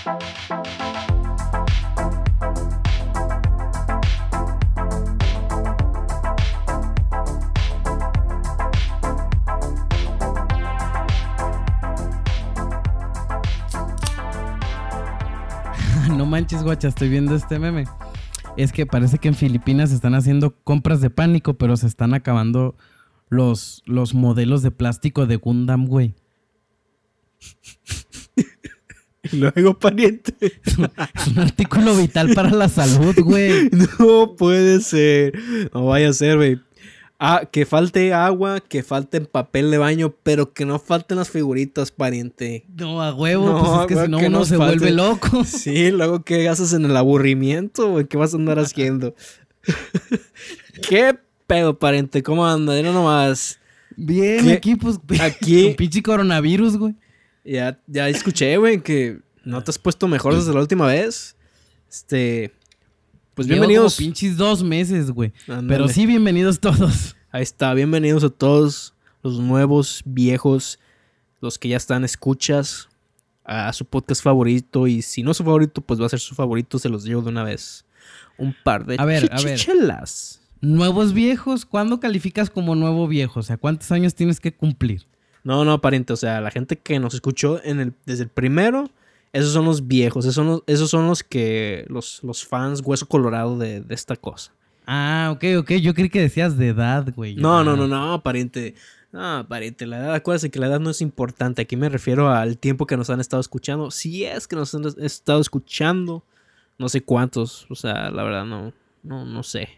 no manches, guacha, estoy viendo este meme. Es que parece que en Filipinas están haciendo compras de pánico, pero se están acabando los, los modelos de plástico de Gundam, güey. Luego, pariente. Es un artículo vital para la salud, güey. No puede ser. No vaya a ser, güey. Ah, que falte agua, que falte papel de baño, pero que no falten las figuritas, pariente. No, a huevo, No, pues es que si no uno se falte. vuelve loco. Sí, luego qué haces en el aburrimiento, güey. ¿Qué vas a andar haciendo? ¿Qué pedo, pariente? ¿Cómo anda? Mira nomás. Bien, ¿Qué? aquí, pues, Aquí- con pinche coronavirus, güey. Ya, ya escuché, güey, que no te has puesto mejor desde la última vez. Este. Pues Llevo bienvenidos. como pinches dos meses, güey. Pero sí, bienvenidos todos. Ahí está, bienvenidos a todos los nuevos, viejos, los que ya están escuchas a su podcast favorito. Y si no es su favorito, pues va a ser su favorito, se los digo de una vez. Un par de A ver, a ver. chichelas. Nuevos viejos, ¿cuándo calificas como nuevo viejo? O sea, ¿cuántos años tienes que cumplir? No, no, pariente, o sea, la gente que nos escuchó en el, desde el primero, esos son los viejos, esos son los, esos son los que, los, los fans hueso colorado de, de esta cosa. Ah, ok, ok. Yo creí que decías de edad, güey. No, Ah. no, no, no, pariente. No, pariente, la edad, acuérdate que la edad no es importante. Aquí me refiero al tiempo que nos han estado escuchando. Si es que nos han estado escuchando, no sé cuántos. O sea, la verdad, no, no, no sé.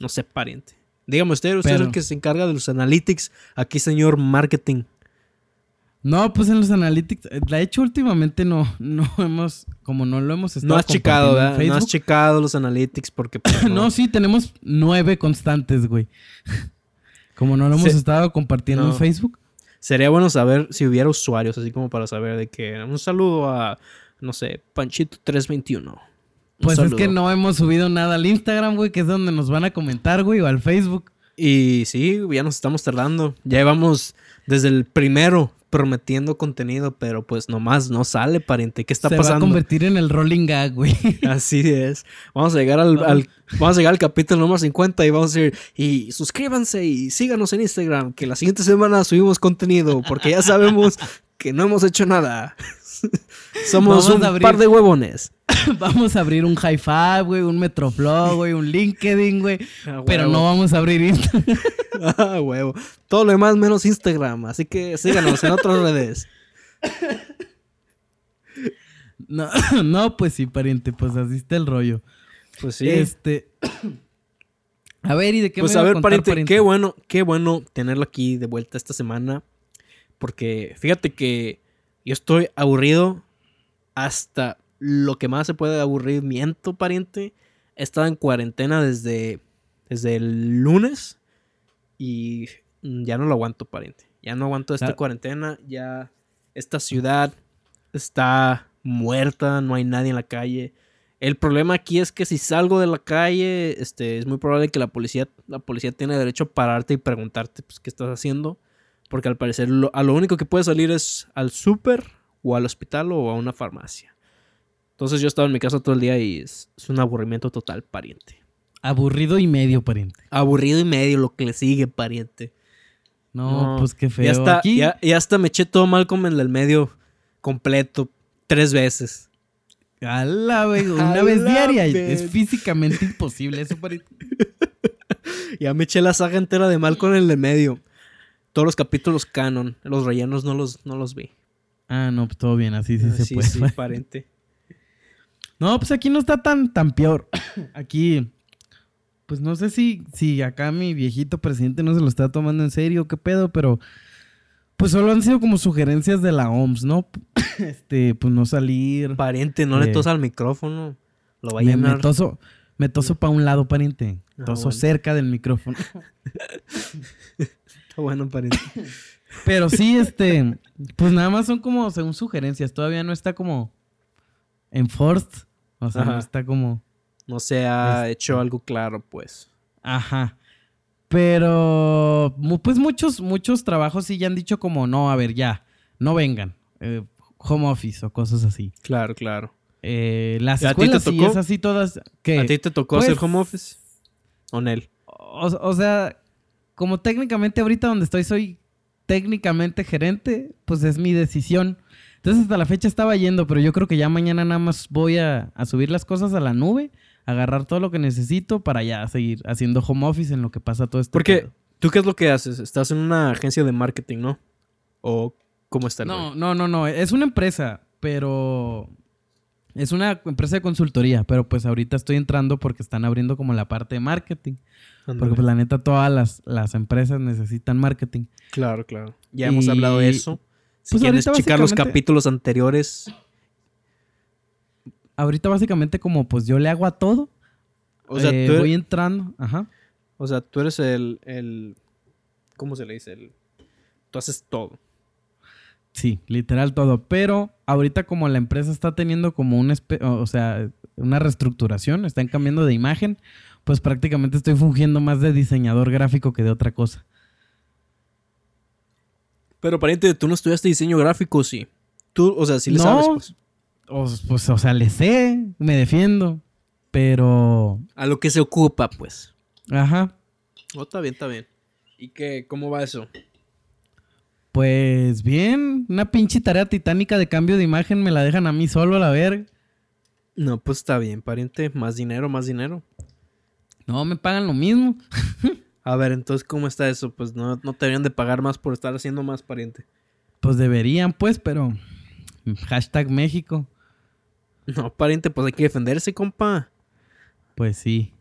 No sé, pariente. Dígame usted, usted es el que se encarga de los analytics. Aquí, señor marketing. No, pues en los analytics, eh, de hecho últimamente no, no hemos, como no lo hemos estado No has checado, ¿verdad? No has checado los analytics porque... pues, no. sí, tenemos nueve constantes, güey. Como no lo hemos Se- estado compartiendo No. en Facebook. Sería bueno saber si hubiera usuarios, así como para saber de que... Un saludo a, no sé, Panchito321. Un Pues es que no hemos subido nada al Instagram, güey, que es donde nos van a comentar, güey, o al Facebook. Y sí, ya nos estamos tardando. Ya llevamos desde el primero prometiendo contenido, pero pues nomás no sale, pariente. ¿Qué está Se va a pasando? convertir en el rolling gag, güey. Así es. Vamos a llegar al, al- vamos a llegar al capítulo número 50 y vamos a decir, y suscríbanse y síganos en Instagram, que la siguiente semana subimos contenido, porque ya sabemos que no hemos hecho nada. Somos Vamos un a abrir- par de huevones. vamos a abrir un high five, güey, un Metroflow, güey, un LinkedIn, güey. Ah, Pero huevo. no vamos a abrir Instagram. Ah, huevo. Todo lo demás menos Instagram, así que síganos en otras redes. No, no, pues sí, pariente, pues así está el rollo. Pues sí. Este. A ver, ¿y de qué Pues me a iba ver, contar, pariente? qué bueno, qué bueno tenerlo aquí de vuelta esta semana. Porque fíjate que yo estoy aburrido hasta lo que más se puede aburrimiento, pariente. He estado en cuarentena desde, desde el lunes y ya no lo aguanto, pariente. Ya no aguanto esta Ah. cuarentena. Ya esta ciudad está muerta, no hay nadie en la calle. El problema aquí es que si salgo de la calle, este, es muy probable que la policía, la policía tiene derecho a pararte y preguntarte pues, qué estás haciendo. Porque al parecer lo, a lo único que puedes salir es al súper o al hospital o a una farmacia. Entonces yo he estado en mi casa todo el día y es, es un aburrimiento total, pariente. Aburrido y medio, pariente. Aburrido y medio lo que le sigue, pariente. No, No, pues qué feo. Ya hasta, Aquí, ya, ya hasta me eché todo mal como en el medio completo tres veces. a la güey, una A vez diaria. vez. Es físicamente imposible eso, pariente. Ya me eché la saga entera de mal con el de medio. Todos los capítulos canon. Los rellenos no los, no los vi. Ah, no, pues todo bien, así sí se sí, puede. sí, pariente. No, pues aquí no está tan, tan peor. Aquí, pues no sé si, si acá mi viejito presidente no se lo está tomando en serio, qué pedo, pero pues solo han sido como sugerencias de la OMS, ¿no? Este, pues no salir. Pariente, no le Eh, tosa al micrófono. Lo va a Me, me toso, me toso para un lado, pariente. Ah, Toso bueno. cerca del micrófono. Bueno, pariente. Pero sí, este, pues nada más son como según sugerencias. Todavía no está como enforced. O sea, no está como. No se ha Este. hecho algo claro, pues. Ajá. Pero, pues muchos, muchos trabajos sí ya han dicho como, no, a ver, ya, no vengan. eh, home office o cosas así. Claro, claro. eh, las ¿Y a ti te escuelas sí es así todas. ¿A ti te tocó Pues- hacer home office? ¿O Nel? O, o sea, como técnicamente ahorita donde estoy soy técnicamente gerente, pues es mi decisión. Entonces hasta la fecha estaba yendo, pero yo creo que ya mañana nada más voy a, a subir las cosas a la nube, agarrar todo lo que necesito para ya seguir haciendo home office en lo que pasa todo esto. Porque, ¿tú qué es lo que haces? Estás en una agencia de marketing, ¿no? ¿O cómo está el No, rollo? no, no, no. Es una empresa, pero. Es una empresa de consultoría, pero pues ahorita estoy entrando porque están abriendo como la parte de marketing. Porque pues la neta todas las, las empresas necesitan marketing. Claro, claro. Ya hemos hablado de eso. Si Pues quieres checar los capítulos anteriores. Ahorita básicamente como pues yo le hago a todo. O sea, eh, tú, voy entrando. Ajá. o sea, tú eres el, el... ¿Cómo se le dice? El, tú haces todo. Sí, literal todo. Pero ahorita como la empresa está teniendo como un... espe- O sea, una reestructuración, están cambiando de imagen, pues prácticamente estoy fungiendo más de diseñador gráfico que de otra cosa. Pero pariente, tú no estudiaste diseño gráfico, sí. Tú, o sea, sí le No. sabes, pues. O, pues, o sea, le sé, me defiendo. Pero... A lo que se ocupa, pues. Ajá. Oh, está bien, está bien. ¿Y qué? ¿Cómo va eso? Pues bien, una pinche tarea titánica de cambio de imagen me la dejan a mí solo a la verga. No, pues está bien, pariente. Más dinero, más dinero. No, me pagan lo mismo. A ver, entonces, ¿cómo está eso? Pues no, no te deberían de pagar más por estar haciendo más, pariente. Pues deberían, pues, pero... Hashtag México. No, pariente, pues hay que defenderse, compa. Pues sí.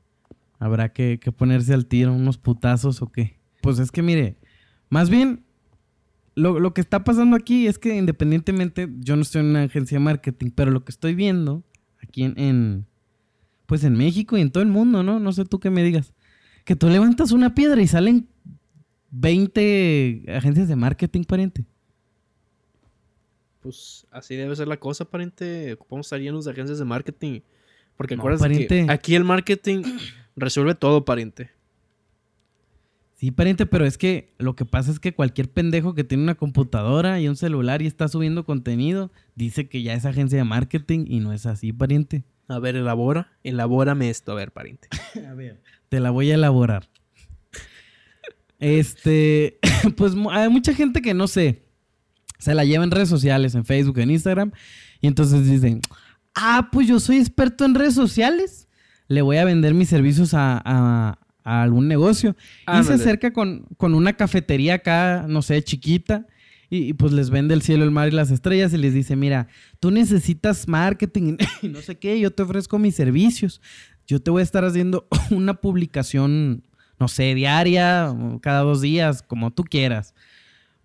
Habrá que, que ponerse al tiro, unos putazos o qué. Pues es que mire, más bien, lo, lo que está pasando aquí es que independientemente, yo no estoy en una agencia de marketing, pero lo que estoy viendo aquí en, en, pues en México y en todo el mundo, ¿no? No sé tú qué me digas. Que tú levantas una piedra y salen 20 agencias de marketing, pariente. Pues así debe ser la cosa, pariente. Ocupamos estar llenos de agencias de marketing. Porque No, acuérdate que aquí el marketing resuelve todo, pariente. Sí, pariente, pero es que lo que pasa es que cualquier pendejo que tiene una computadora y un celular y está subiendo contenido, dice que ya es agencia de marketing y no es así, pariente. A ver, elabora. Elabórame esto, a ver, pariente. A ver. Te la voy a elaborar. Este, pues hay mucha gente que no sé, se la lleva en redes sociales, en Facebook, en Instagram, y entonces dicen, ah, pues yo soy experto en redes sociales, le voy a vender mis servicios a, a- a algún negocio. Y se acerca con, con una cafetería acá, no sé, chiquita, y, y pues les vende el cielo, el mar y las estrellas y les dice, mira, tú necesitas marketing y no sé qué, yo te ofrezco mis servicios. Yo te voy a estar haciendo una publicación, no sé, diaria, cada dos días, como tú quieras.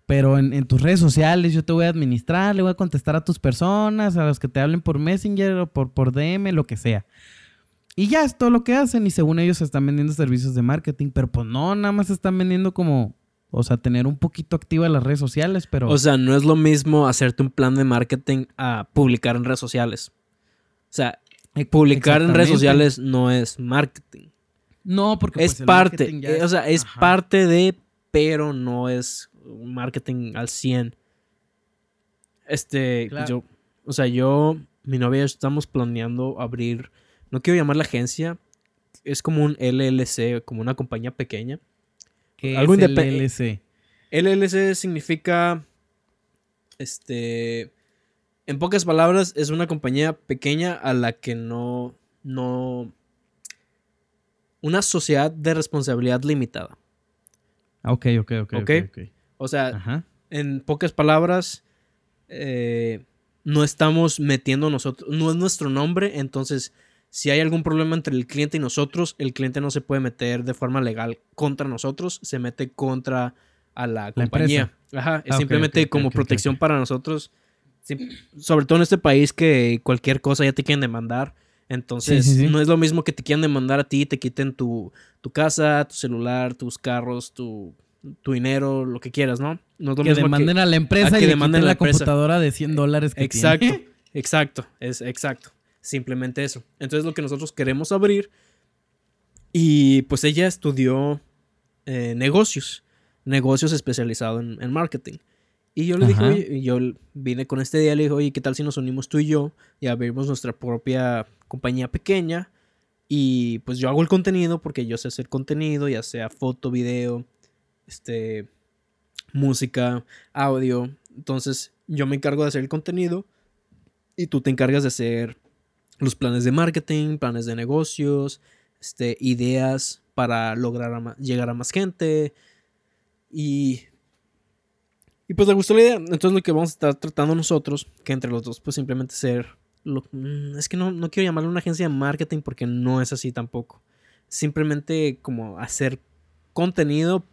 Pero en, en tus redes sociales yo te voy a administrar, le voy a contestar a tus personas, a los que te hablen por Messenger o por, por DM, lo que sea. Y ya es todo lo que hacen y según ellos están vendiendo servicios de marketing, pero pues no, nada más están vendiendo como, o sea, tener un poquito activas las redes sociales, pero... O sea, no es lo mismo hacerte un plan de marketing a publicar en redes sociales. O sea, publicar en redes sociales no es marketing. no, porque es pues, el parte, ya eh, o sea, es Ajá. parte de, pero no es marketing al 100. Este, Claro. yo, o sea, yo, mi novia y yo estamos planeando abrir, no quiero llamar la agencia, es como un LLC, como una compañía pequeña. que algo es LLC. LLC significa, este, en pocas palabras, es una compañía pequeña a la que no, no, una sociedad de responsabilidad limitada. Ah, Ok, ok, ok, ok. Ok. ok. O sea, Ajá. en pocas palabras, eh, no estamos metiendo nosotros, no es nuestro nombre, entonces si hay algún problema entre el cliente y nosotros, el cliente no se puede meter de forma legal contra nosotros, se mete contra a la compañía. Ajá, es Ah, simplemente como protección para nosotros, sobre todo en este país que cualquier cosa ya te quieren demandar. Entonces, Sí, sí, sí. no es lo mismo que te quieran demandar a ti y te quiten tu, tu casa, tu celular, tus carros, tu, tu dinero, lo que quieras, ¿no? No es lo Que mismo demanden a la empresa a que y demanden quiten a la computadora de 100 dólares que Exacto, tiene. exacto, es exacto. Simplemente eso. Entonces lo que nosotros queremos abrir. Y pues ella estudió eh, negocios. Negocios especializado en, en marketing. Y yo le dije, oye, y yo vine con este día, le dije, oye, ¿qué tal si nos unimos tú y yo y abrimos nuestra propia compañía pequeña? Y pues yo hago el contenido porque yo sé hacer contenido, ya sea foto, video, este, música, audio. Entonces yo me encargo de hacer el contenido y tú te encargas de hacer los planes de marketing, planes de negocios, este, ideas para lograr a llegar a más gente. Y, y pues le gustó la idea. Entonces lo que vamos a estar tratando nosotros, que entre los dos, pues simplemente ser... lo- mm, es que no, no quiero llamarlo una agencia de marketing porque no es así tampoco. Simplemente como hacer contenido,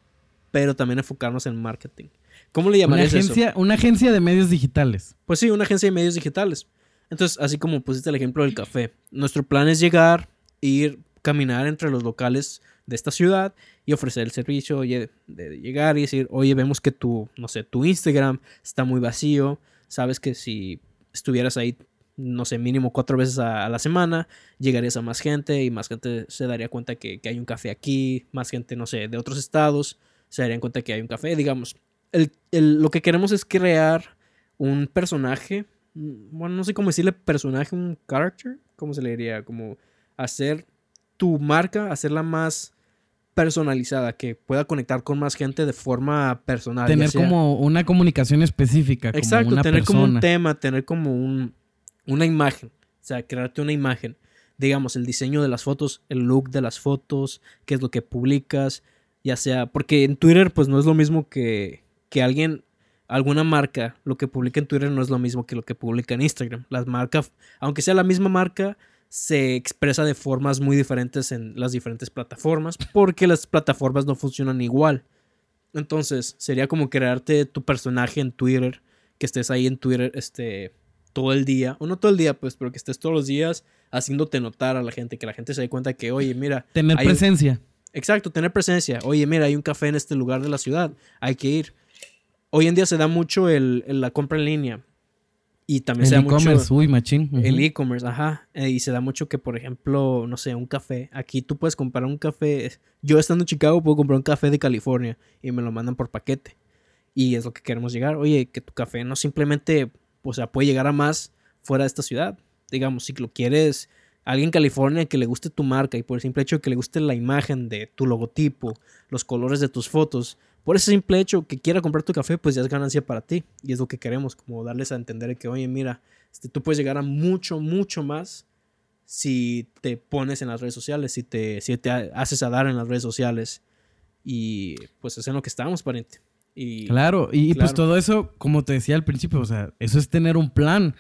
pero también enfocarnos en marketing. ¿Cómo le Una llamarías eso? agencia, una agencia de medios digitales. Pues sí, una agencia de medios digitales. Entonces, así como pusiste el ejemplo del café, nuestro plan es llegar, ir, caminar entre los locales de esta ciudad y ofrecer el servicio, oye, de llegar y decir, oye, vemos que tu, no sé, tu Instagram está muy vacío, sabes que si estuvieras ahí, no sé, mínimo cuatro veces a, a la semana, llegarías a más gente y más gente se daría cuenta que, que hay un café aquí, más gente, no sé, de otros estados se darían cuenta que hay un café, digamos. El, el- lo que queremos es crear un personaje, bueno, no sé cómo decirle personaje, un character, ¿cómo se le diría? Como hacer tu marca, hacerla más personalizada, que pueda conectar con más gente de forma personal. Tener sea- como una comunicación específica. Como Exacto, una tener como un tema, tener como un, una imagen, o sea, crearte una imagen. Digamos, el diseño de las fotos, el look de las fotos, qué es lo que publicas, ya sea, porque en Twitter pues no es lo mismo que, que alguien, alguna marca, lo que publica en Twitter no es lo mismo que lo que publica en Instagram. Las marcas, aunque sea la misma marca, se expresa de formas muy diferentes en las diferentes plataformas, porque las plataformas no funcionan igual. Entonces, sería como crearte tu personaje en Twitter, que estés ahí en Twitter este, todo el día, o no todo el día, pues, pero que estés todos los días haciéndote notar a la gente, que la gente se dé cuenta que, oye, mira, Tener un- presencia. Exacto, tener presencia. Oye, mira, hay un café en este lugar de la ciudad, hay que ir. Hoy en día se da mucho el, el- la compra en línea. Y también se El da mucho e-commerce, uy, machín. el e-commerce, ajá. Eh, y se da mucho que, por ejemplo, no sé, un café. Aquí tú puedes comprar un café. Yo estando en Chicago puedo comprar un café de California y me lo mandan por paquete. Y es lo que queremos llegar. Oye, que tu café no simplemente, o sea, puede llegar a más fuera de esta ciudad. Digamos, si lo quieres, alguien en California que le guste tu marca y por el simple hecho de que le guste la imagen de tu logotipo, los colores de tus fotos, por ese simple hecho que quiera comprar tu café, pues ya es ganancia para ti. Y es lo que queremos, como darles a entender que, oye, mira, este, tú puedes llegar a mucho, mucho más si te pones en las redes sociales, si te, si te ha- haces a dar en las redes sociales. Y pues es en lo que estamos, pariente. Y, Claro, y, pues todo eso, como te decía al principio, o sea, eso es tener un plan.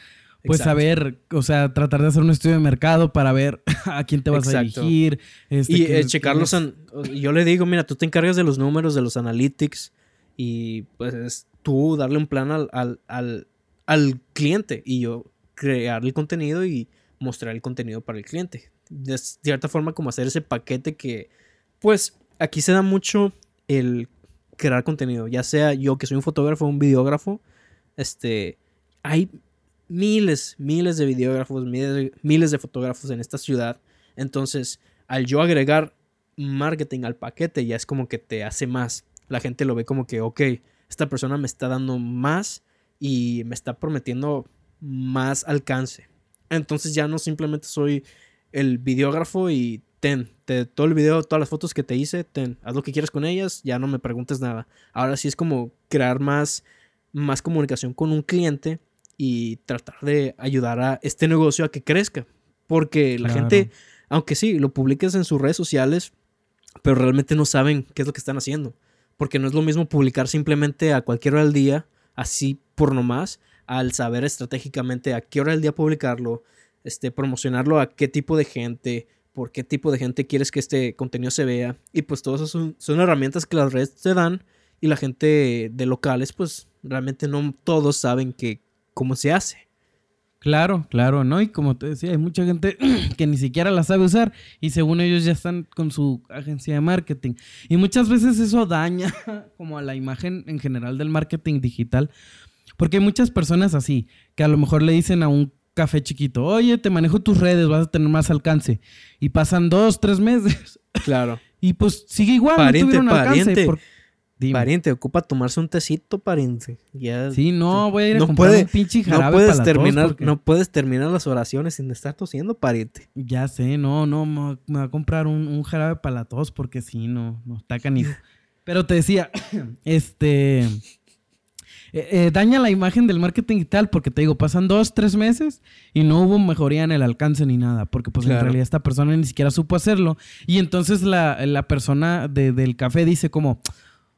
Pues Exacto. saber, o sea, tratar de hacer un estudio de mercado para ver a quién te vas a dirigir. este, Y eh, checar los... quién an- Yo le digo, mira, tú te encargas de los números, de los analytics y pues es tú darle un plan al, al, al, al cliente y yo crear el contenido y mostrar el contenido para el cliente. De cierta forma como hacer ese paquete que pues aquí se da mucho el crear contenido, ya sea yo que soy un fotógrafo o un videógrafo, este, hay miles, miles de videógrafos, miles miles de fotógrafos en esta ciudad. Entonces, al yo agregar marketing al paquete, ya es como que te hace más. La gente lo ve como que, ok, esta persona me está dando más y me está prometiendo más alcance. Entonces ya no simplemente soy el videógrafo y ten, te, todo el video, todas las fotos que te hice, ten, haz lo que quieras con ellas, ya no me preguntes nada. Ahora sí es como crear más, más comunicación con un cliente y tratar de ayudar a este negocio a que crezca. Porque la Claro. gente, aunque sí, lo publiques en sus redes sociales, pero realmente no saben qué es lo que están haciendo. Porque no es lo mismo publicar simplemente a cualquier hora del día, así por nomás, al saber estratégicamente a qué hora del día publicarlo, este, promocionarlo a qué tipo de gente, por qué tipo de gente quieres que este contenido se vea. Y pues todas esas son, son herramientas que las redes te dan y la gente de locales, pues realmente no todos saben que, cómo se hace. Claro, claro, ¿no? Y como te decía, hay mucha gente que ni siquiera la sabe usar y según ellos ya están con su agencia de marketing. Y muchas veces eso daña como a la imagen en general del marketing digital. Porque hay muchas personas así, que a lo mejor le dicen a un café chiquito, oye, te manejo tus redes, vas a tener más alcance. Y pasan dos, tres meses Claro. y pues sigue igual, Pariente, no tuvieron alcance. pariente. por- Dime. Pariente, ocupa tomarse un tecito, pariente. Ya, Sí, no, voy a ir a No comprar puede- un pinche no jarabe puedes para la tos terminar, porque- no puedes terminar las oraciones sin estar tosiendo, pariente. Ya sé, no, no, me va- a comprar un, un jarabe para la tos porque sí, no, no, está canijo. Pero te decía, este... eh, eh, daña la imagen del marketing digital porque te digo, pasan dos, tres meses y no hubo mejoría en el alcance ni nada, porque pues en realidad esta persona ni siquiera supo hacerlo y entonces la, la persona de- del café dice como,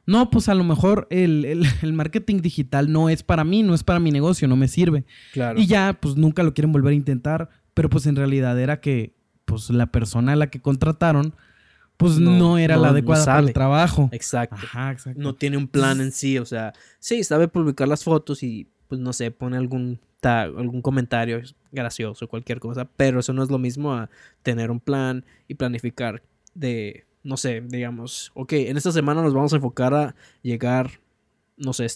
no, pues a lo mejor el, el- el marketing digital no es para mí, no es para mi negocio, no me sirve. Claro. Y ya, pues nunca lo quieren volver a intentar, pero pues en realidad era que, pues la persona a la que contrataron, pues no, No, era no- la no adecuada para el trabajo. Exacto. Ajá, exacto. No tiene un plan en sí, o sea, sí, sabe publicar las fotos y, pues, no sé, pone algún tag, algún comentario gracioso, cualquier cosa, pero eso no es lo mismo a tener un plan y planificar de, no sé, digamos, ok, en esta semana nos vamos a enfocar a llegar, no sé,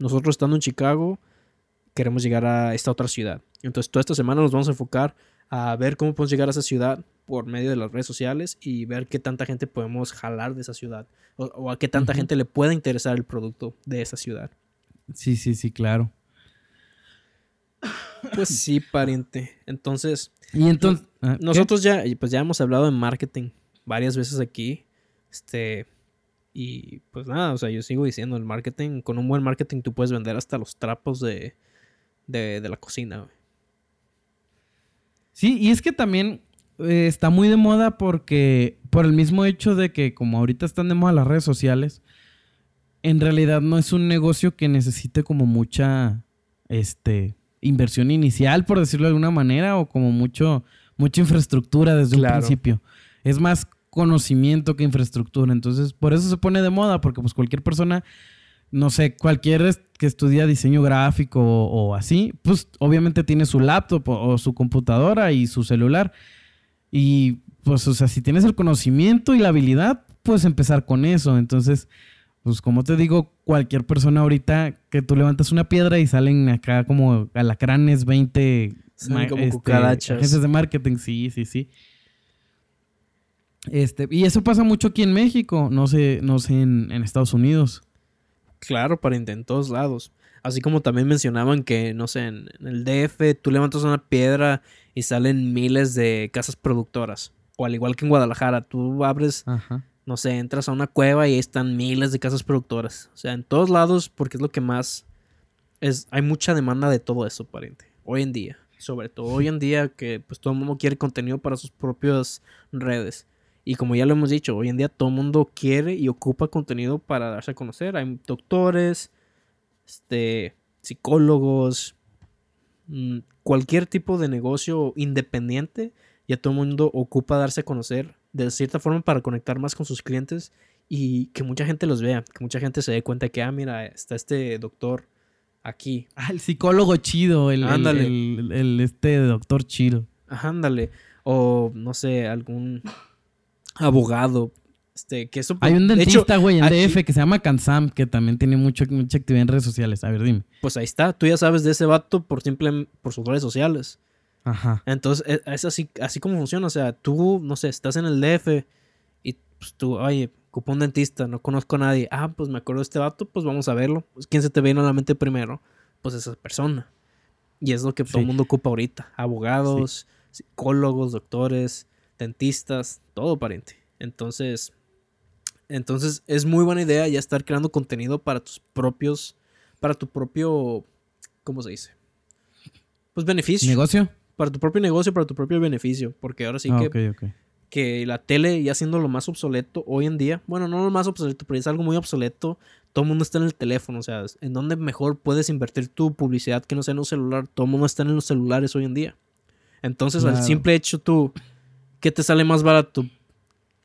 nosotros estando en Chicago, queremos llegar a esta otra ciudad. Entonces, toda esta semana nos vamos a enfocar a ver cómo podemos llegar a esa ciudad por medio de las redes sociales y ver qué tanta gente podemos jalar de esa ciudad o, o a qué tanta gente le pueda interesar el producto de esa ciudad. Sí, sí, sí, claro. Pues sí, pariente. Entonces, Y entonces... ah, ¿qué? nosotros ya, pues ya hemos hablado de marketing varias veces aquí. Este, y pues nada, o sea, yo sigo diciendo, el marketing, con un buen marketing tú puedes vender hasta los trapos de, de, de la cocina. güey. Sí, y es que también eh, está muy de moda porque por el mismo hecho de que como ahorita están de moda las redes sociales, en realidad no es un negocio que necesite como mucha este inversión inicial, por decirlo de alguna manera, o como mucho mucha infraestructura desde Claro. un principio. Es más conocimiento que infraestructura, entonces por eso se pone de moda porque pues cualquier persona no sé, cualquier que estudia diseño gráfico o, o así, pues obviamente tiene su laptop o, o su computadora y su celular. Y pues, o sea, si tienes el conocimiento y la habilidad, puedes empezar con eso. Entonces, pues como te digo, cualquier persona ahorita que tú levantas una piedra y salen acá como alacranes 20 Salen ma- como este, agencias de marketing, sí, sí, sí. Este, y eso pasa mucho aquí en México, no sé, no sé en, en Estados Unidos. Claro, pariente, en todos lados. Así como también mencionaban que, no sé, en, en el DF tú levantas una piedra y salen miles de casas productoras. O al igual que en Guadalajara, tú abres, Ajá. no sé, entras a una cueva y ahí están miles de casas productoras. O sea, en todos lados, porque es lo que más es, hay mucha demanda de todo eso, pariente. Hoy en día. Sobre todo hoy en día que pues todo el mundo quiere contenido para sus propias redes. Y como ya lo hemos dicho, hoy en día todo el mundo quiere y ocupa contenido para darse a conocer. Hay doctores, este, psicólogos, mm, cualquier tipo de negocio independiente, ya todo el mundo ocupa darse a conocer de cierta forma para conectar más con sus clientes y que mucha gente los vea, que mucha gente se dé cuenta que, ah, mira, está este doctor aquí. Ah, el psicólogo chido, el, el- Ándale. el- el- este doctor chido. Ajá, ándale. O, no sé, algún abogado. Este, que eso. Hay un de dentista, güey, en aquí- DF que se llama Kansam, que también tiene mucho, mucha actividad en redes sociales. A ver, dime. pues ahí está. Tú ya sabes de ese vato por simple por sus redes sociales. Ajá. Entonces, e- es así, así como funciona. O sea, tú, no sé, estás en el DF y pues, tú, oye, ocupo un dentista, no conozco a nadie. Ah, pues me acuerdo de este vato, pues vamos a verlo. Pues, ¿Quién se te viene a la mente primero? Pues esa persona. Y es lo que todo el mundo ocupa ahorita. Abogados, psicólogos, doctores, dentistas, todo pariente. Entonces, entonces es muy buena idea ya estar creando contenido para tus propios, para tu propio, ¿cómo se dice? Pues beneficio ¿Negocio? para tu propio negocio, para tu propio beneficio. Porque ahora sí Ah, que, ok, ok. que la tele ya siendo lo más obsoleto hoy en día. Bueno, no lo más obsoleto, pero es algo muy obsoleto. Todo el mundo está en el teléfono. O sea, ¿en dónde mejor puedes invertir tu publicidad que no sea en un celular? Todo el mundo está en los celulares hoy en día. Entonces, al simple hecho tú, ¿qué te sale más barato?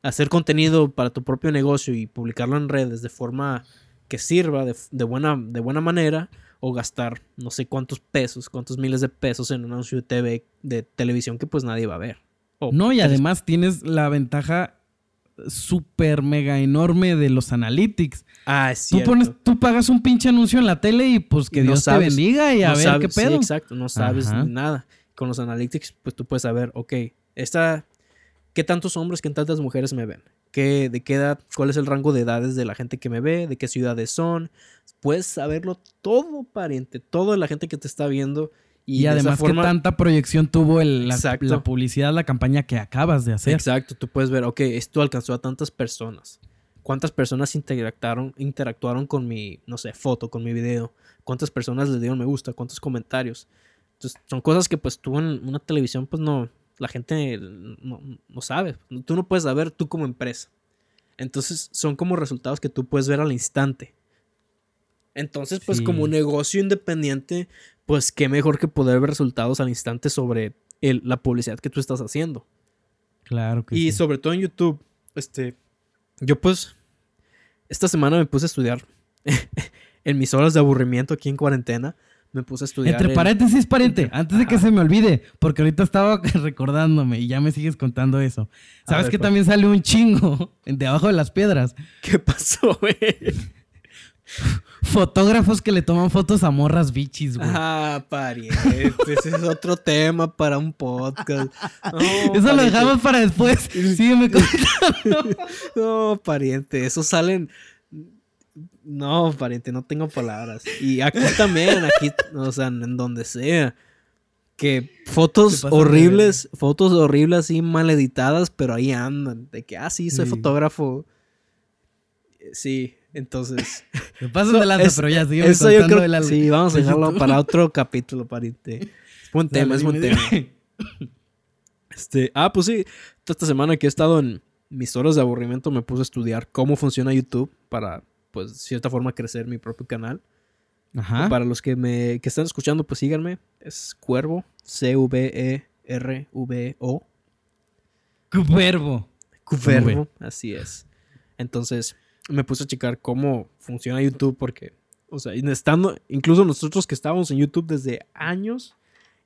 Hacer contenido para tu propio negocio y publicarlo en redes de forma que sirva de, de buena, de buena manera o gastar no sé cuántos pesos, cuántos miles de pesos en un anuncio de TV, de televisión que pues nadie va a ver. No, y además tienes la ventaja súper mega enorme de los analytics. Ah, es Tú, pones, tú pagas un pinche anuncio en la tele y pues que Y no Dios sabes, te bendiga y a No ver sabes- qué pedo. Sí, exacto, no sabes Ajá. nada. Con los analytics, pues tú puedes saber, ok, esta, ¿Qué tantos hombres, qué tantas mujeres me ven? ¿Qué, ¿De qué edad? ¿Cuál es el rango de edades de la gente que me ve? ¿De qué ciudades son? Puedes saberlo todo, pariente. Todo de la gente que te está viendo. Y, además, ¿qué tanta proyección tuvo el, la, la, publicidad, la campaña que acabas de hacer? Exacto. Tú puedes ver, ok, esto alcanzó a tantas personas. ¿Cuántas personas interactuaron, interactuaron con mi, no sé, foto, con mi video? ¿Cuántas personas le dieron me gusta? ¿Cuántos comentarios? Entonces, son cosas que pues tú en una televisión pues no, la gente no, sabe. Tú no puedes saber tú como empresa. Entonces son como resultados que tú puedes ver al instante. Entonces, pues como negocio independiente, pues qué mejor que poder ver resultados al instante sobre la publicidad que tú estás haciendo. Claro que Y sobre todo en YouTube, este, yo pues, esta semana me puse a estudiar en mis horas de aburrimiento aquí en cuarentena me puse a estudiar. Entre paréntesis, pariente, antes de que se me olvide, porque ahorita estaba recordándome y ya me sigues contando eso. ¿Sabes que pues. también sale un chingo debajo de las piedras? ¿Qué pasó, güey? Fotógrafos que le toman fotos a morras bichis, güey. Ah, pariente. Ese es otro tema para un podcast. eso lo dejamos para después. Sígueme contando. no, pariente. Eso salen no, pariente, no tengo palabras. Y aquí también, aquí, o sea, en donde sea. Que fotos horribles, fotos horribles así mal editadas, pero ahí andan. De que, ah, sí, soy fotógrafo. Sí, entonces. Me paso de lanza, pero ya sigue eso yo creo, Sí, vamos a dejarlo para otro capítulo, pariente. Es buen tema, es buen tema. Este, ah, pues sí, esta semana que he estado en mis horas de aburrimiento me puse a estudiar cómo funciona YouTube para pues, de cierta forma, crecer mi propio canal. Ajá. Para los que me que están escuchando, pues síganme. Es Cuervo, C-V-E-R-V-O. Cuervo. Cuervo, así es. Entonces, me puse a checar cómo funciona YouTube porque, o sea, estando, incluso nosotros que estábamos en YouTube desde años,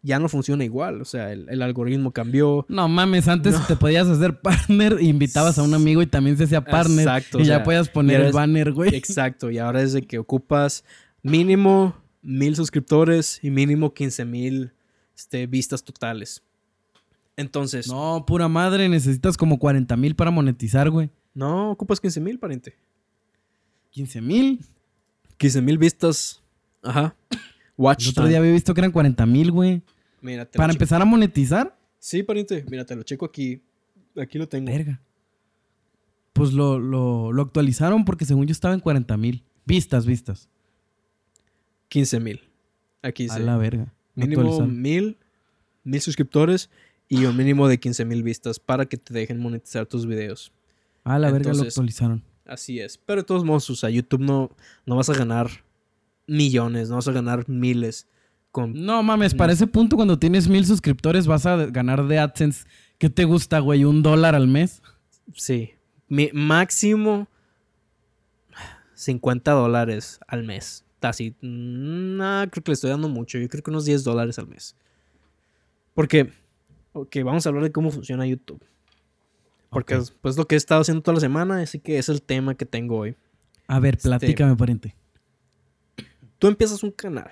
ya no funciona igual. O sea, el, algoritmo cambió. No mames, antes te podías hacer partner e invitabas a un amigo y también se hacía partner. Exacto. Y ya podías poner el banner, güey. Exacto. Y ahora es de que ocupas mínimo mil suscriptores y mínimo 15 mil este, vistas totales. Entonces. No, pura madre, necesitas como 40 mil para monetizar, güey. No, ocupas 15 mil, pariente. ¿15 mil? 15 mil vistas. Ajá. Watch El otro día había visto que eran 40 mil, güey. Para empezar a monetizar. Sí, pariente. Mira, te lo checo aquí. Aquí lo tengo. Verga. Pues lo, lo, actualizaron porque según yo estaba en 40 mil. Vistas, vistas. 15 mil. Aquí sí. A la verga. Mínimo mil, mil suscriptores y un mínimo de 15 mil vistas para que te dejen monetizar tus videos. A la verga lo actualizaron. Así es. Pero de todos modos, o sea, YouTube no, no vas a ganar millones, no vas a ganar miles. Con... No mames, para ese punto cuando tienes mil suscriptores vas a ganar de AdSense. ¿Qué te gusta, güey? ¿Un dólar al mes? Sí. Mi máximo 50 dólares al mes. Así. No, creo que le estoy dando mucho. Yo creo que unos 10 dólares al mes. Porque, ok, vamos a hablar de cómo funciona YouTube. Porque es pues lo que he estado haciendo toda la semana, así que es el tema que tengo hoy. A ver, este, platícame, pariente tú empiezas un canal.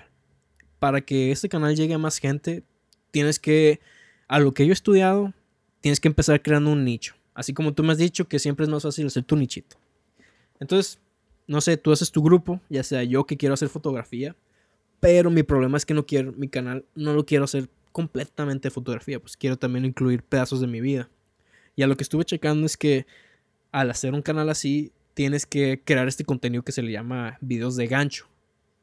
Para que este canal llegue a más gente, tienes que, a lo que yo he estudiado, tienes que empezar creando un nicho. Así como tú me has dicho que siempre es más fácil hacer tu nichito. Entonces, no sé, tú haces tu grupo, ya sea yo que quiero hacer fotografía, pero mi problema es que no quiero, mi canal no lo quiero hacer completamente fotografía, pues quiero también incluir pedazos de mi vida. Y a lo que estuve checando es que al hacer un canal así, tienes que crear este contenido que se le llama videos de gancho.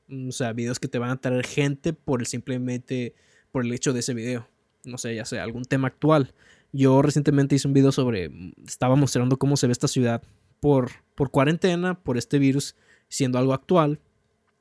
O sea, videos que te van a traer gente por el simplemente por el hecho de ese video. No sé, ya sea algún tema actual. Yo recientemente hice un video sobre. Estaba mostrando cómo se ve esta ciudad por, por cuarentena, por este virus siendo algo actual.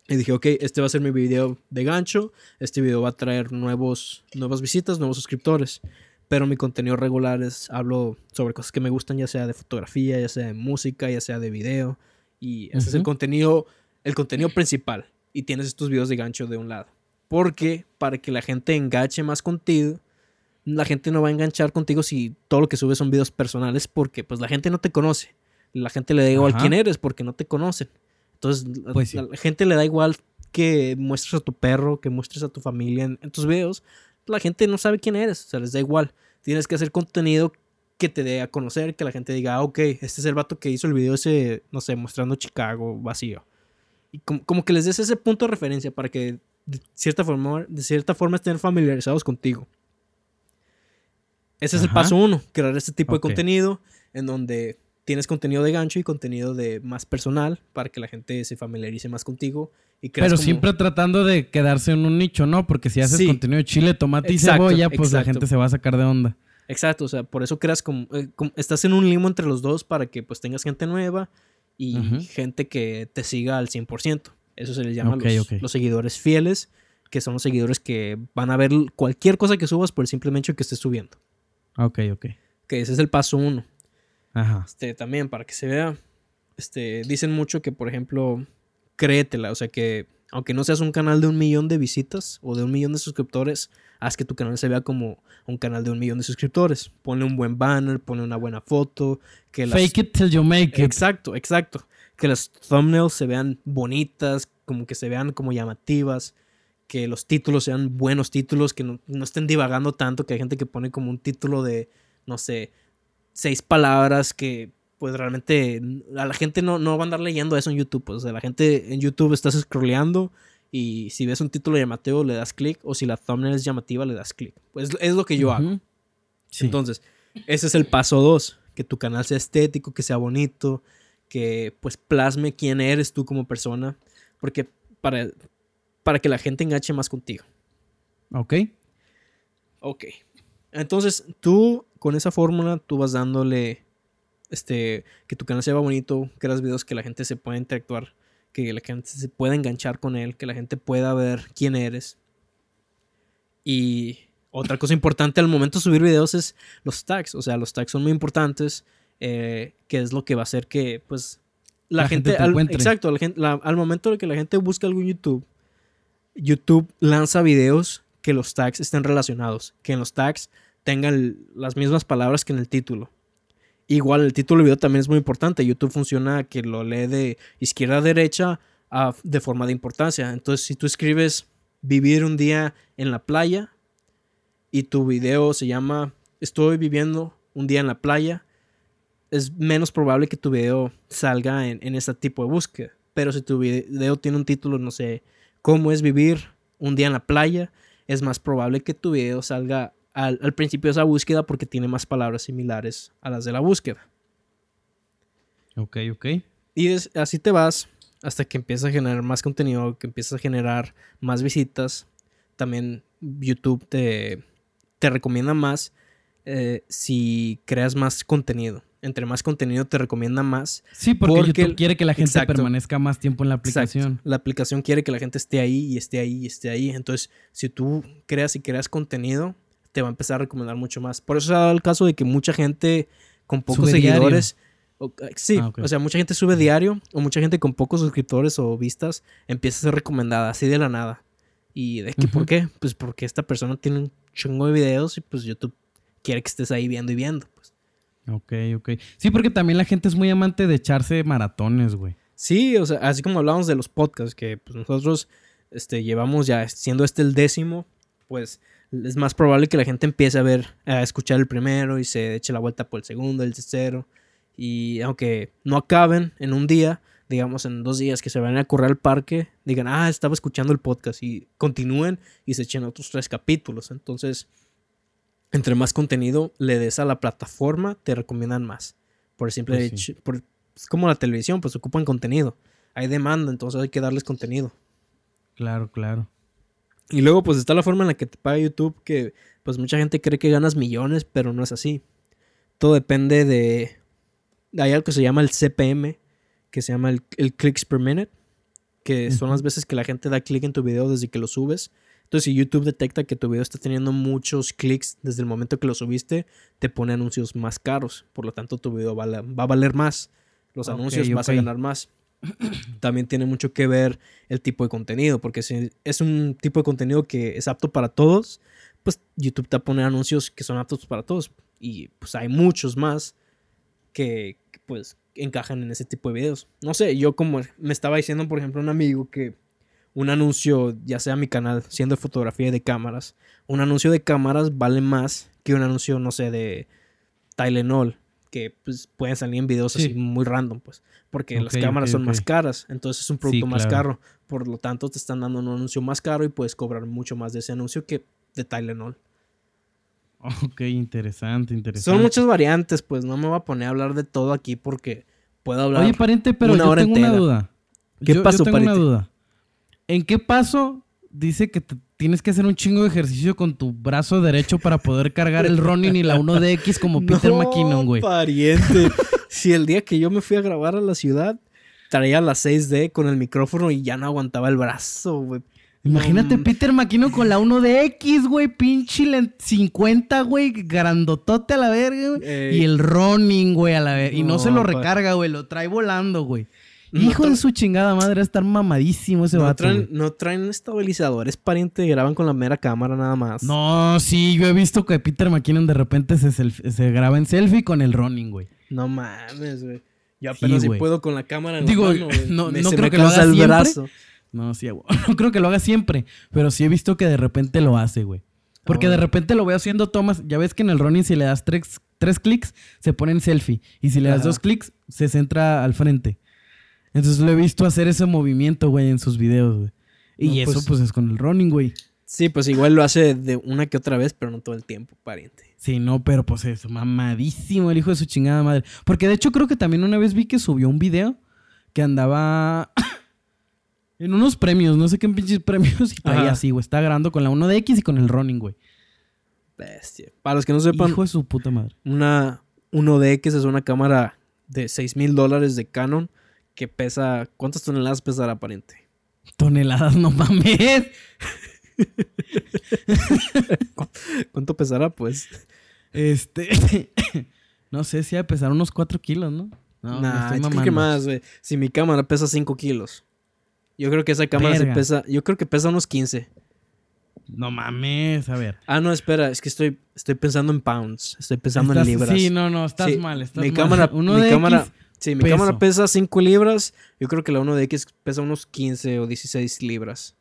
Y dije, ok, este va a ser mi video de gancho. Este video va a traer nuevos, nuevas visitas, nuevos suscriptores. Pero mi contenido regular es, hablo sobre cosas que me gustan, ya sea de fotografía, ya sea de música, ya sea de video. Y ese es el contenido, el contenido principal y tienes estos videos de gancho de un lado. Porque para que la gente enganche más contigo, la gente no va a enganchar contigo si todo lo que subes son videos personales porque pues la gente no te conoce. La gente le da igual quién eres porque no te conocen. Entonces pues la, gente le da igual que muestres a tu perro, que muestres a tu familia en, tus videos. La gente no sabe quién eres, o sea, les da igual. Tienes que hacer contenido que te dé a conocer, que la gente diga, ah, ok, este es el vato que hizo el video ese, no sé, mostrando Chicago vacío. Y como, como que les des ese punto de referencia para que de cierta forma, de cierta forma estén familiarizados contigo. Ese es el paso uno, crear este tipo de contenido en donde tienes contenido de gancho y contenido de más personal para que la gente se familiarice más contigo y creas Pero como- siempre tratando de quedarse en un nicho, ¿no? Porque si haces Sí. contenido de chile, tomate Exacto, y cebolla, pues la gente se va a sacar de onda. Exacto, o sea, por eso creas como, eh, como- estás en un limbo entre los dos para que pues tengas gente nueva y gente que te siga al 100%. Eso se les llama los seguidores fieles, que son los seguidores que van a ver cualquier cosa que subas por el simple hecho que estés subiendo. Ok, ok. Que ese es el paso uno. Ajá. Este, también para que se vea, este, dicen mucho que, por ejemplo, créetela, o sea que aunque no seas un canal de un millón de visitas o de un millón de suscriptores, haz que tu canal se vea como un canal de un millón de suscriptores. Ponle un buen banner, ponle una buena foto, que las... Fake it till you make it. Exacto, exacto. Que las thumbnails se vean bonitas, como que se vean como llamativas, que los títulos sean buenos títulos, que no, no estén divagando tanto, que hay gente que pone como un título de, no sé, seis palabras que pues realmente a la gente no, no va a andar leyendo eso en YouTube. pues, o sea, la gente en YouTube estás scrolleando y si ves un título llamativo le das clic o si la thumbnail es llamativa le das clic. Pues es lo que yo hago. Sí. Entonces, ese es el paso 2, que tu canal sea estético, que sea bonito, que pues plasme quién eres tú como persona, porque para, para que la gente enganche más contigo. ok. Ok. Entonces, tú con esa fórmula, tú vas dándole, este, que tu canal sea bonito, que los videos que la gente se pueda interactuar, que la gente se pueda enganchar con él, que la gente pueda ver quién eres. Y otra cosa importante al momento de subir videos es los tags. O sea, los tags son muy importantes, eh, que es lo que va a hacer que, pues, la, La gente gente, te al, exacto, la gente- la- al momento de que la gente busca algo en YouTube, YouTube lanza videos que los tags estén relacionados, que en los tags tengan las mismas palabras que en el título. Igual el título del video también es muy importante. YouTube funciona que lo lee de izquierda a derecha de forma de importancia. Entonces, si tú escribes vivir un día en la playa y tu video se llama Estoy viviendo un día en la playa, es menos probable que tu video salga en, en ese tipo de búsqueda. Pero si tu video tiene un título, no sé, cómo es vivir un día en la playa, es más probable que tu video salga al, al principio de esa búsqueda porque tiene más palabras similares a las de la búsqueda. Ok, ok. Y es- así te vas hasta que empiezas a generar más contenido, que empiezas a generar más visitas. También YouTube te, te recomienda más eh, si creas más contenido. Entre más contenido te recomienda más. Sí, porque, Porque YouTube quiere que la gente Exacto. permanezca más tiempo en la Exacto. aplicación. La aplicación quiere que la gente esté ahí y esté ahí y esté ahí. Entonces, si tú creas y creas contenido, te va a empezar a recomendar mucho más. Por eso se ha dado el caso de que mucha gente con pocos seguidores. o- eh, sí, Ah, o sea, mucha gente sube diario o mucha gente con pocos suscriptores o vistas empieza a ser recomendada así de la nada. ¿Y de qué? ¿Por qué? Pues porque esta persona tiene un chingo de videos y pues YouTube quiere que estés ahí viendo y viendo. Pues. Ok, ok. Sí, porque también la gente es muy amante de echarse maratones, güey. Sí, o sea, así como hablábamos de los podcasts, que pues, nosotros este, llevamos ya, siendo este el décimo, pues es más probable que la gente empiece a ver, a escuchar el primero y se eche la vuelta por el segundo, el tercero. Y aunque no acaben en un día, digamos en dos días que se vayan a correr al parque, digan, ah, estaba escuchando el podcast y continúen y se echen otros tres capítulos. Entonces, entre más contenido le des a la plataforma, te recomiendan más. Por el simple Pues sí. hecho, por- es como la televisión, pues ocupan contenido. Hay demanda, entonces hay que darles contenido. Claro, claro. Y luego pues está la forma en la que te paga YouTube, que pues mucha gente cree que ganas millones, pero no es así. Todo depende de... Hay algo que se llama el CPM, que se llama el, el clicks per minute, que son las veces que la gente da clic en tu video desde que lo subes. Entonces si YouTube detecta que tu video está teniendo muchos clics desde el momento que lo subiste, te pone anuncios más caros. Por lo tanto tu video va a, va a valer más. Los anuncios vas a ganar más. También tiene mucho que ver el tipo de contenido, porque si es un tipo de contenido que es apto para todos, pues YouTube te va a poner anuncios que son aptos para todos. Y pues hay muchos más que, que, pues encajan en ese tipo de videos. No sé, yo como me estaba diciendo, por ejemplo, un amigo que un anuncio, ya sea mi canal, siendo de fotografía y de cámaras, un anuncio de cámaras vale más que un anuncio, no sé, de, Tylenol, que pues pueden salir en videos así Sí. muy random, pues, porque las cámaras son más caras, entonces es un Sí, producto más claro. caro, por lo tanto te están dando un anuncio más caro y puedes cobrar mucho más de ese anuncio que de Tylenol. Ok, interesante, interesante. Son muchas variantes, pues no me voy a poner a hablar de todo aquí porque puedo hablar. Oye, pariente, pero una yo hora tengo una duda. ¿Qué Yo- pasó, yo tengo pariente? una duda. ¿En qué paso dice que te tienes que hacer un chingo de ejercicio con tu brazo derecho para poder cargar el Ronin y la 1DX como Peter No, McKinnon, güey? pariente. si el día que yo me fui a grabar a la ciudad, traía la 6D con el micrófono y ya no aguantaba el brazo, güey. Imagínate Peter McKinnon con la 1DX, güey, pinche len- 50, güey, grandotote a la verga, güey. Y el Ronin, güey, a la verga. Y no, No, se lo recarga, güey, lo trae volando, güey. No Hijo de su chingada madre, estar mamadísimo ese No vato. traen, no traen estabilizadores, pariente, graban con la mera cámara nada más. No, sí, yo he visto que Peter McKinnon de repente se, se graba en selfie con el Ronin, güey. No mames, güey. Yo Sí, apenas si güey. puedo con la cámara en Digo, la mano, güey. no- Me- no creo que lo haga el siempre. brazo. No, sí, güey. no creo que lo haga siempre, pero sí he visto que de repente lo hace, güey. Porque de repente lo veo haciendo tomas. Ya ves que en el Ronin si le das tres, tres clics, se pone en selfie. Y si le das Ajá. dos clics, se centra al frente. Entonces lo he visto hacer ese movimiento, güey, en sus videos, güey. Y No, eso pues- pues es con el Ronin, güey. Sí, pues igual lo hace de una que otra vez, pero no todo el tiempo, pariente. Sí, no, pero pues es mamadísimo el hijo de su chingada madre. Porque de hecho creo que también una vez vi que subió un video que andaba en unos premios, no sé qué pinches premios, y traía Ajá. así, güey. Está grabando con la 1DX y con el Ronin, güey. Bestia. Para los que no sepan, Hijo de su puta madre. una 1DX es una cámara de 6 mil dólares de Canon que pesa. ¿Cuántas toneladas pesará, pariente? Toneladas, no mames. ¿Cuánto pesará, pues? Este. no sé si ha de pesar unos 4 kilos, ¿no? No, nah, estoy creo que más, güey. Si mi cámara pesa 5 kilos. Yo creo que esa cámara se Verga. pesa. Yo creo que pesa unos 15. No mames, a ver. Ah, no, espera, es que estoy, estoy pensando en pounds. Estoy pensando Estás- en libras. Sí, no, no, estás Sí, mal. Estás mi mal. cámara, Uno mi de cámara, X, sí, mi peso. cámara pesa 5 libras. Yo creo que la 1DX pesa unos 15 o 16 libras.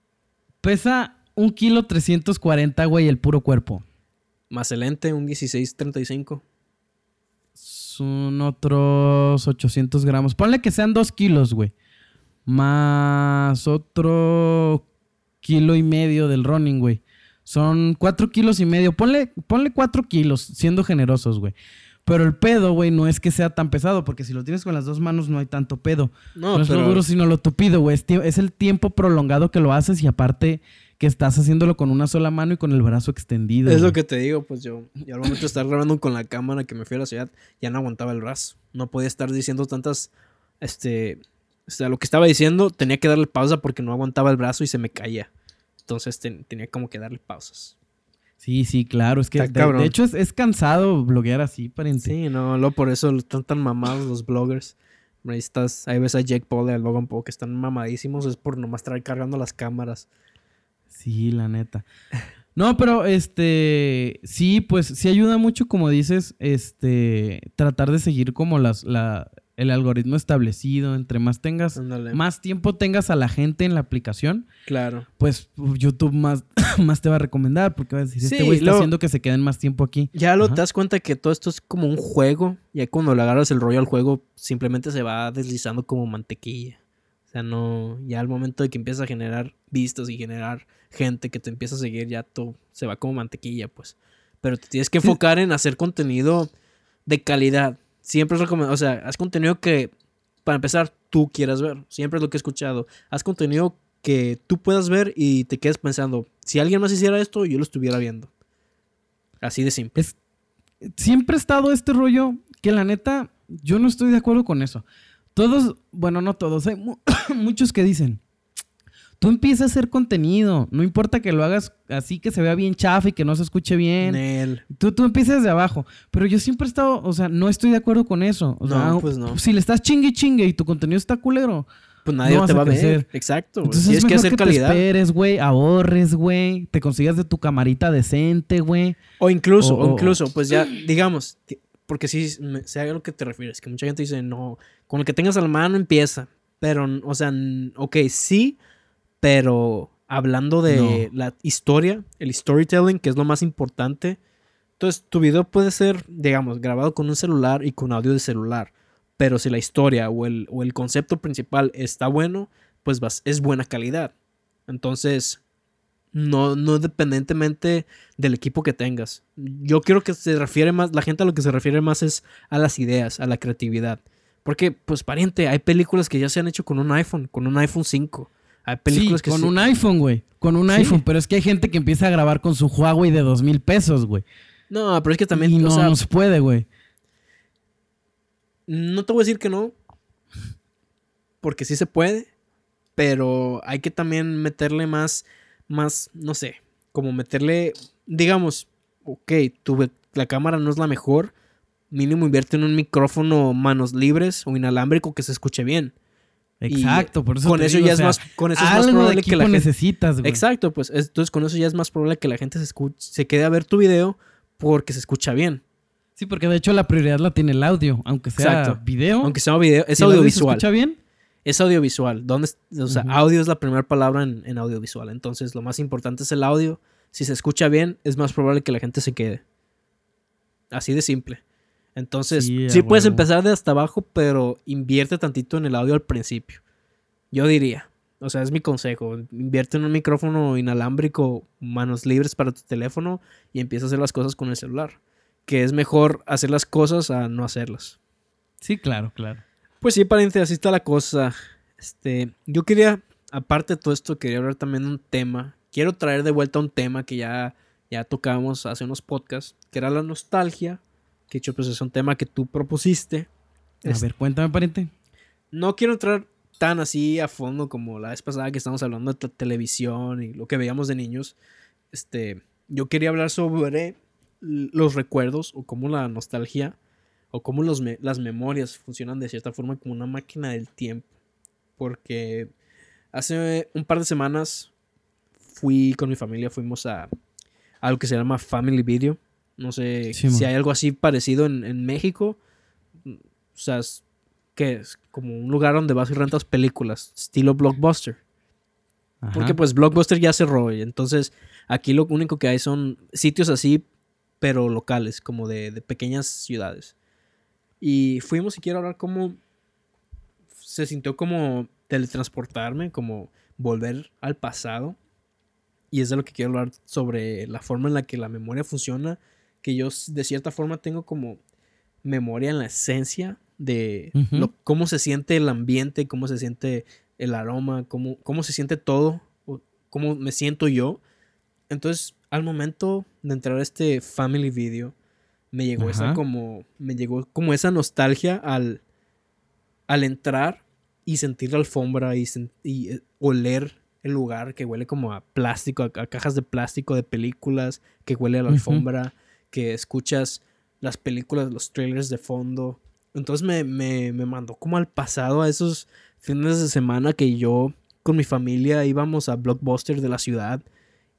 pesa un kilo 340, güey, el puro cuerpo. Más el lente, un 1635. Son otros 800 gramos. Ponle que sean 2 kilos, güey. Más otro kilo y medio del running, güey. Son 4 kilos y medio. Ponle, ponle 4 kilos, siendo generosos, güey. Pero el pedo, güey, no es que sea tan pesado, porque si lo tienes con las dos manos no hay tanto pedo. No, No, es pero lo duro, sino lo tupido, güey. Es el tiempo prolongado que lo haces y aparte que estás haciéndolo con una sola mano y con el brazo extendido. es lo que te digo, pues yo, yo al momento de estar grabando con la cámara que me fui a la ciudad, ya no aguantaba el brazo. No podía estar diciendo tantas, este, o sea, lo que estaba diciendo tenía que darle pausa porque no aguantaba el brazo y se me caía. Entonces ten- tenía como que darle pausas. Sí, sí, claro. Es que de, hecho es, es cansado bloguear así, pariente. Sí, no, lo por eso están tan mamados los bloggers. Ahí estás, ahí ves a Jake Paul y a Logan Paul que están mamadísimos, es por nomás estar cargando las cámaras. Sí, la neta. No, pero este, sí, pues sí ayuda mucho, como dices, este, tratar de seguir como las, la, el algoritmo establecido. Entre más tengas, más tiempo tengas a la gente en la aplicación, Claro. pues YouTube más, más te va a recomendar, porque va a decir, este Sí, güey está luego- haciendo que se queden más tiempo aquí. Ya lo Ajá. te das cuenta que todo esto es como un juego. Ya cuando le agarras el rollo al juego, simplemente se va deslizando como mantequilla. O sea, no. Ya al momento de que empiezas a generar vistas y generar gente que te empieza a seguir, ya todo se va como mantequilla, pues. Pero te tienes que enfocar en hacer contenido de calidad. Siempre es recomendado. O sea, haz contenido que, para empezar, tú quieras ver. Siempre es lo que he escuchado. Haz contenido que tú puedas ver y te quedes pensando, si alguien más hiciera esto, yo lo estuviera viendo. Así de simple. Es, siempre ha estado este rollo que la neta, yo no estoy de acuerdo con eso. Todos, bueno, no todos, hay mu- muchos que dicen, tú empiezas a hacer contenido, no importa que lo hagas así que se vea bien chafa y que no se escuche bien. Nel. Tú, tú empiezas de abajo. Pero yo siempre he estado, o sea, no estoy de acuerdo con eso. O No, sea, pues no. Si le estás chingue y chingue y tu contenido está culero, Pues nadie No te va a ver. crecer. Exacto. güey. entonces Tienes es que mejor hacer que calidad. te esperes, güey, ahorres, güey, te consigas de tu camarita decente, güey. O incluso, O- o incluso, pues ya, digamos, que- porque sí, sé a lo que te refieres, que mucha gente dice, no, con el que tengas a la mano empieza. Pero, o sea, ok, sí, pero hablando de la historia, el storytelling, que es lo más importante, Entonces, tu video puede ser, digamos, grabado con un celular y con audio de celular. Pero si la historia o el, o el concepto principal está bueno, pues vas, es buena calidad. Entonces, no, no dependientemente del equipo que tengas. Yo quiero que se refiere más, la gente a lo que se refiere más es a las ideas, a la creatividad. Porque, pues, pariente, hay películas que ya se han hecho con un iPhone, con un iPhone 5. Hay películas sí, que con se- un iPhone, güey. Con un Sí. iPhone. Pero es que hay gente que empieza a grabar con su Huawei de dos mil pesos, güey. No, pero es que también, y o no, sea, no se puede, güey. no te voy a decir que no. Porque sí se puede. Pero hay que también meterle más, más, no sé, como meterle, digamos, ok, tu, la cámara no es la mejor. Mínimo invierte en un micrófono manos libres o inalámbrico que se escuche bien. Y Exacto, por eso con eso digo, ya o es más, con eso es más de probable que la gente, necesitas, güey. Exacto, pues es- entonces con eso ya es más probable que la gente se escuche, se quede a ver tu video porque se escucha bien. Sí, porque de hecho la prioridad la tiene el audio, aunque sea Exacto. video. Aunque sea video, es si el audio se audiovisual. escucha bien? Es audiovisual. ¿Dónde, o sea, audio es la primera palabra en, en audiovisual. Entonces, lo más importante es el audio. Si se escucha bien, es más probable que la gente se quede. Así de simple. Entonces, Sí, sí, puedes empezar de hasta abajo, pero invierte tantito en el audio al principio. Yo diría. O sea, es mi consejo. Invierte en un micrófono inalámbrico, manos libres para tu teléfono y empieza a hacer las cosas con el celular. Que es mejor hacer las cosas a no hacerlas. Sí, claro, claro. Pues sí, pariente, así está la cosa. Este, yo quería, aparte de todo esto, quería hablar también de un tema. Quiero traer de vuelta un tema que ya, ya tocamos hace unos podcasts, que era la nostalgia. Que hecho, pues es un tema que tú propusiste. A ver, cuéntame, pariente. No quiero entrar tan así a fondo como la vez pasada que estábamos hablando de te- televisión y lo que veíamos de niños. Este, yo quería hablar sobre los recuerdos o cómo la nostalgia o cómo los me- las memorias funcionan de cierta forma como una máquina del tiempo. Porque hace un par de semanas fui con mi familia, fuimos a, a algo que se llama Family Video. No sé Sí, si hay algo así parecido en, en México. O sea, es- que es como un lugar donde vas y rentas películas, estilo blockbuster. Ajá. Porque pues Blockbuster ya cerró. y entonces aquí lo único que hay son sitios así, pero locales, como de, de pequeñas ciudades. Y fuimos y quiero hablar cómo se sintió como teletransportarme, como volver al pasado. Y es de lo que quiero hablar sobre la forma en la que la memoria funciona. Que yo de cierta forma tengo como memoria en la esencia de lo- cómo se siente el ambiente, cómo se siente el aroma, cómo, cómo se siente todo, o cómo me siento yo. Entonces, al momento de entrar a este family video, me llegó esa como, me llegó como esa nostalgia al, al entrar y sentir la alfombra y, y, eh, oler el lugar que huele como a plástico, a, a cajas de plástico de películas, que huele a la alfombra, que escuchas las películas, los trailers de fondo. Entonces me, me, me mandó como al pasado a esos fines de semana que yo con mi familia íbamos a Blockbuster de la ciudad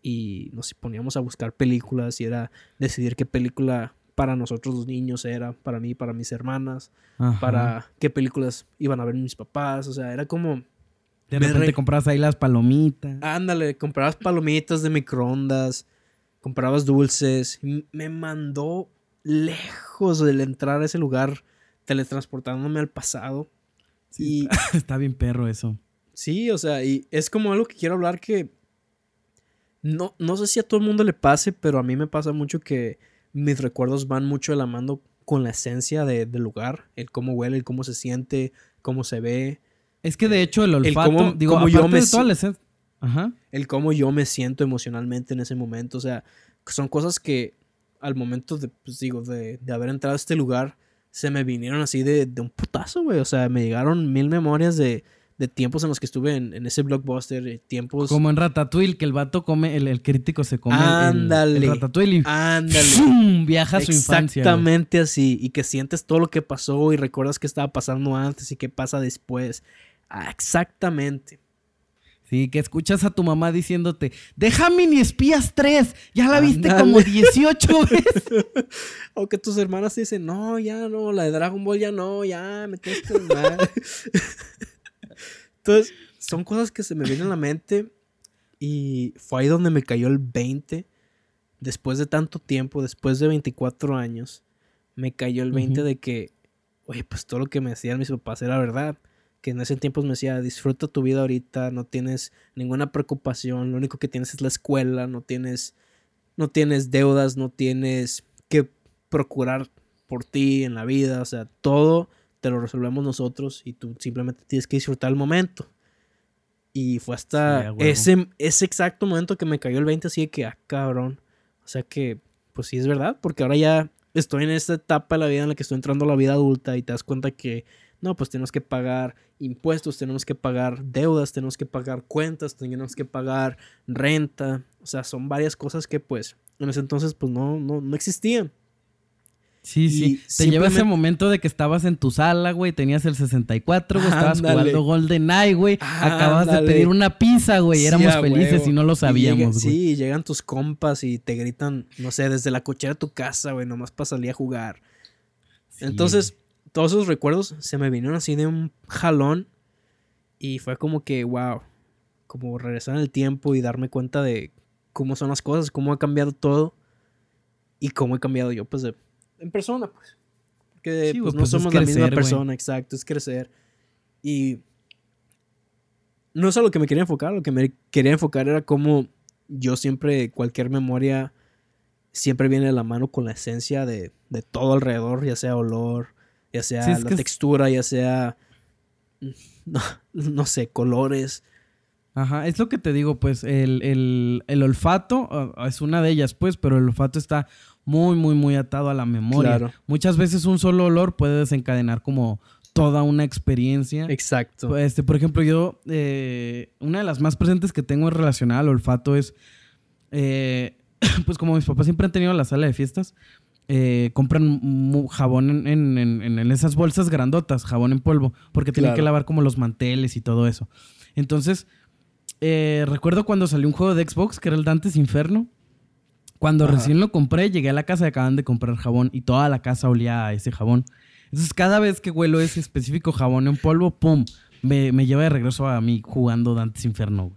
y nos poníamos a buscar películas y era decidir qué película para nosotros los niños era, para mí, para mis hermanas, Ajá. para qué películas iban a ver mis papás, o sea, era como, De repente re- compras ahí las palomitas. ándale, comprabas palomitas de microondas, comprabas dulces, me mandó lejos del entrar a ese lugar, teletransportándome al pasado. Sí, Y Está bien perro eso. Sí, o sea, y es como algo que quiero hablar que no, no sé si a todo el mundo le pase, pero a mí me pasa mucho que mis recuerdos van mucho de la mano con la esencia de- del lugar, el cómo huele, el cómo se siente, cómo se ve, Es que de hecho el olfato, cómo- digo, cómo yo me de toda si- la esencia- Ajá. el cómo yo me siento emocionalmente en ese momento, o sea, son cosas que al momento de, pues digo, de, de haber entrado a este lugar, se me vinieron así de, de un putazo, güey, o sea, me llegaron mil memorias de, de tiempos en los que estuve en, en ese blockbuster, eh, tiempos... Como en Ratatouille, que el vato come, el, el crítico se come el- el, Ándale. Ratatouille y Ándale. ¡fum! viaja a su infancia. Exactamente así. Y que sientes todo lo que pasó y recuerdas qué estaba pasando antes y qué pasa después. Ah, exactamente. Sí, que escuchas a tu mamá diciéndote, deja mini espías 3, ya la viste Ándale. como 18 veces. O que tus hermanas te dicen, no, ya no, la de Dragon Ball ya no, ya me tienes que calmar". Entonces, son cosas que se me vienen a la mente. Y fue ahí donde me cayó el 20 después de tanto tiempo, después de 24 años, me cayó el 20 de que, oye, pues todo lo que me decían mis papás era verdad. Que en ese tiempo me decía, disfruta tu vida ahorita, no tienes ninguna preocupación, lo único que tienes es la escuela, no tienes, no tienes deudas, no tienes que procurar por ti en la vida, o sea, todo te lo resolvemos nosotros y tú simplemente tienes que disfrutar el momento. Y fue hasta ese, ese exacto momento que me cayó el 20 así de que, ah, cabrón. O sea que, pues sí es verdad, porque ahora ya estoy en esta etapa de la vida en la que estoy entrando a la vida adulta y te das cuenta que, no, pues tenemos que pagar impuestos, tenemos que pagar deudas, tenemos que pagar cuentas, tenemos que pagar renta. O sea, son varias cosas que pues en ese entonces pues no, no, no existían. Sí, sí. Te lleva ese momento de que estabas en tu sala, güey, tenías el 64, güey, estabas jugando Golden Eye, güey. Acabas de pedir una pizza, güey. Éramos felices y no lo sabíamos, güey. Sí, llegan tus compas y te gritan, no sé, desde la cochera de tu casa, güey, nomás para salir a jugar. Entonces, todos esos recuerdos se me vinieron así de un jalón y fue como que, wow, como regresar en el tiempo y darme cuenta de cómo son las cosas, cómo ha cambiado todo y cómo he cambiado yo, pues, de en persona, pues. Porque pues, no pues, somos la misma persona, exacto, es crecer. Y no es a lo que me quería enfocar, lo que me quería enfocar era cómo yo siempre, cualquier memoria, siempre viene de la mano con la esencia de, de todo alrededor, ya sea olor, ya sea la textura, ya sea, no, no, sé, colores. Ajá, es lo que te digo, pues el, el, el olfato ah, es una de ellas, pues, pero el olfato está muy, muy, muy atado a la memoria. Muchas veces un solo olor puede desencadenar como toda una experiencia. Exacto. Este, por ejemplo, yo, eh, una de las más presentes que tengo relacionada al olfato es, eh, pues como mis papás siempre han tenido la sala de fiestas, eh, compran jabón en, esas bolsas grandotas, jabón en polvo, porque tienen que lavar como los manteles y todo eso. Entonces, recuerdo cuando salió un juego de Xbox que era el Dantes Inferno. Cuando recién lo compré, llegué a la casa y acaban de comprar jabón y toda la casa olía a ese jabón. Entonces, cada vez que huelo ese específico jabón en polvo, ¡pum! Me, lleva de regreso a mí jugando Dantes Inferno.